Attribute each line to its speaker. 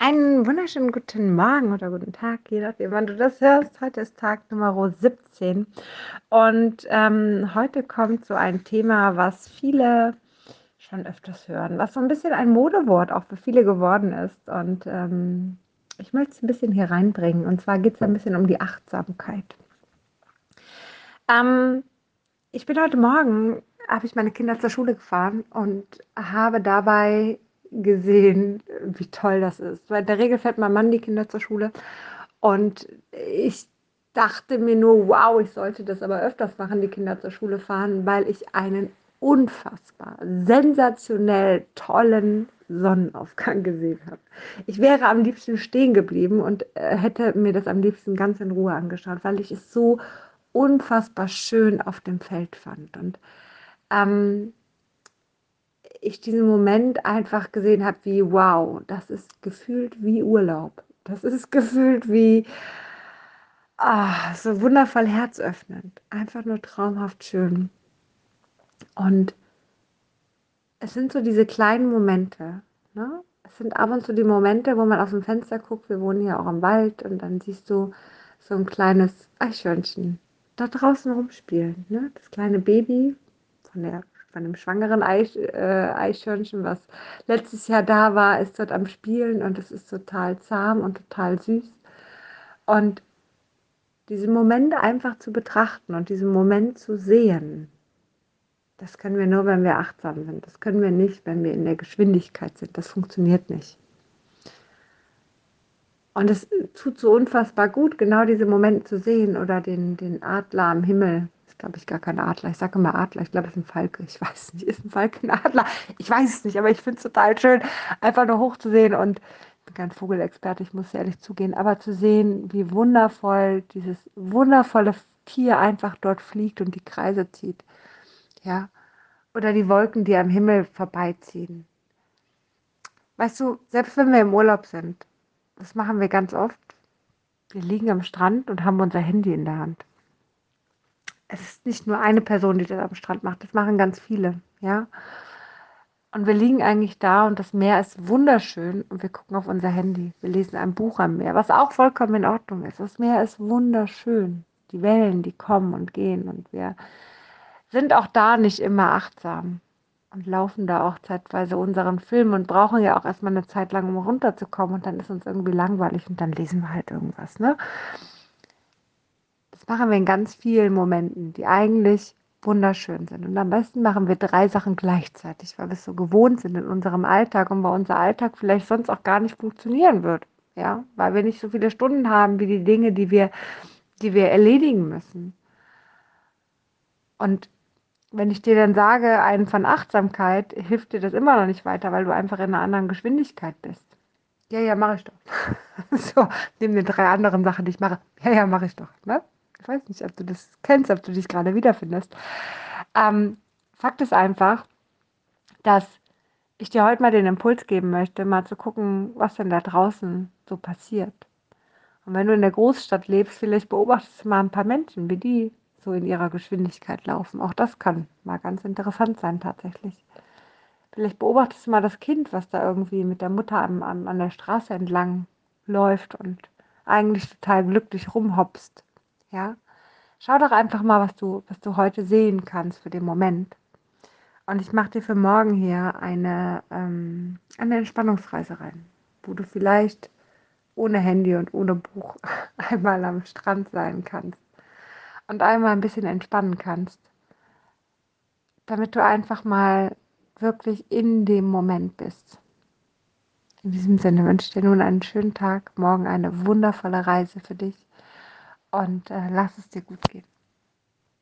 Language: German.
Speaker 1: Einen wunderschönen guten Morgen oder guten Tag, je nachdem, wann du das hörst. Heute ist Tag Nummer 17 und ähm, heute kommt so ein Thema, was viele schon öfters hören, was so ein bisschen ein Modewort auch für viele geworden ist. Und ähm, ich möchte es ein bisschen hier reinbringen. Und zwar geht es ein bisschen um die Achtsamkeit. Ähm, ich bin heute Morgen, habe ich meine Kinder zur Schule gefahren und habe dabei gesehen, wie toll das ist. Weil in der Regel fährt mein Mann die Kinder zur Schule und ich dachte mir nur, wow, ich sollte das aber öfters machen, die Kinder zur Schule fahren, weil ich einen unfassbar sensationell tollen Sonnenaufgang gesehen habe. Ich wäre am liebsten stehen geblieben und äh, hätte mir das am liebsten ganz in Ruhe angeschaut, weil ich es so unfassbar schön auf dem Feld fand. Und ähm, ich diesen Moment einfach gesehen habe, wie wow, das ist gefühlt wie Urlaub. Das ist gefühlt wie ah, so wundervoll herzöffnend. Einfach nur traumhaft schön. Und es sind so diese kleinen Momente. Ne? Es sind ab und zu die Momente, wo man aus dem Fenster guckt. Wir wohnen hier auch im Wald und dann siehst du so ein kleines Eichhörnchen da draußen rumspielen. Ne? Das kleine Baby von der von dem schwangeren Eich, äh, Eichhörnchen, was letztes Jahr da war, ist dort am Spielen und es ist total zahm und total süß. Und diesen Moment einfach zu betrachten und diesen Moment zu sehen, das können wir nur, wenn wir achtsam sind. Das können wir nicht, wenn wir in der Geschwindigkeit sind. Das funktioniert nicht. Und es tut so unfassbar gut, genau diese Momente zu sehen oder den, den Adler am Himmel glaube ich, gar kein Adler. Ich sage immer Adler, ich glaube, es ist ein Falke. Ich weiß nicht, ist ein Falke ein Adler? Ich weiß es nicht, aber ich finde es total schön, einfach nur hochzusehen und ich bin kein Vogelexperte, ich muss ehrlich zugehen, aber zu sehen, wie wundervoll dieses wundervolle Tier einfach dort fliegt und die Kreise zieht. Ja. Oder die Wolken, die am Himmel vorbeiziehen. Weißt du, selbst wenn wir im Urlaub sind, das machen wir ganz oft. Wir liegen am Strand und haben unser Handy in der Hand es ist nicht nur eine Person, die das am Strand macht, das machen ganz viele, ja. Und wir liegen eigentlich da und das Meer ist wunderschön und wir gucken auf unser Handy. Wir lesen ein Buch am Meer, was auch vollkommen in Ordnung ist. Das Meer ist wunderschön. Die Wellen, die kommen und gehen und wir sind auch da nicht immer achtsam und laufen da auch zeitweise unseren Film und brauchen ja auch erstmal eine Zeit lang, um runterzukommen und dann ist uns irgendwie langweilig und dann lesen wir halt irgendwas, ne? Machen wir in ganz vielen Momenten, die eigentlich wunderschön sind. Und am besten machen wir drei Sachen gleichzeitig, weil wir es so gewohnt sind in unserem Alltag und weil unser Alltag vielleicht sonst auch gar nicht funktionieren wird. Ja, weil wir nicht so viele Stunden haben wie die Dinge, die wir, die wir erledigen müssen. Und wenn ich dir dann sage, einen von Achtsamkeit, hilft dir das immer noch nicht weiter, weil du einfach in einer anderen Geschwindigkeit bist. Ja, ja, mache ich doch. so, neben den drei anderen Sachen, die ich mache. Ja, ja, mache ich doch. Ne? Ich weiß nicht, ob du das kennst, ob du dich gerade wiederfindest. Ähm, Fakt ist einfach, dass ich dir heute mal den Impuls geben möchte, mal zu gucken, was denn da draußen so passiert. Und wenn du in der Großstadt lebst, vielleicht beobachtest du mal ein paar Menschen, wie die so in ihrer Geschwindigkeit laufen. Auch das kann mal ganz interessant sein tatsächlich. Vielleicht beobachtest du mal das Kind, was da irgendwie mit der Mutter an, an, an der Straße entlang läuft und eigentlich total glücklich rumhopst. Ja, schau doch einfach mal, was du, was du heute sehen kannst für den Moment. Und ich mache dir für morgen hier eine, ähm, eine Entspannungsreise rein, wo du vielleicht ohne Handy und ohne Buch einmal am Strand sein kannst und einmal ein bisschen entspannen kannst, damit du einfach mal wirklich in dem Moment bist. In diesem Sinne wünsche ich dir nun einen schönen Tag, morgen eine wundervolle Reise für dich und äh, lass es dir gut gehen.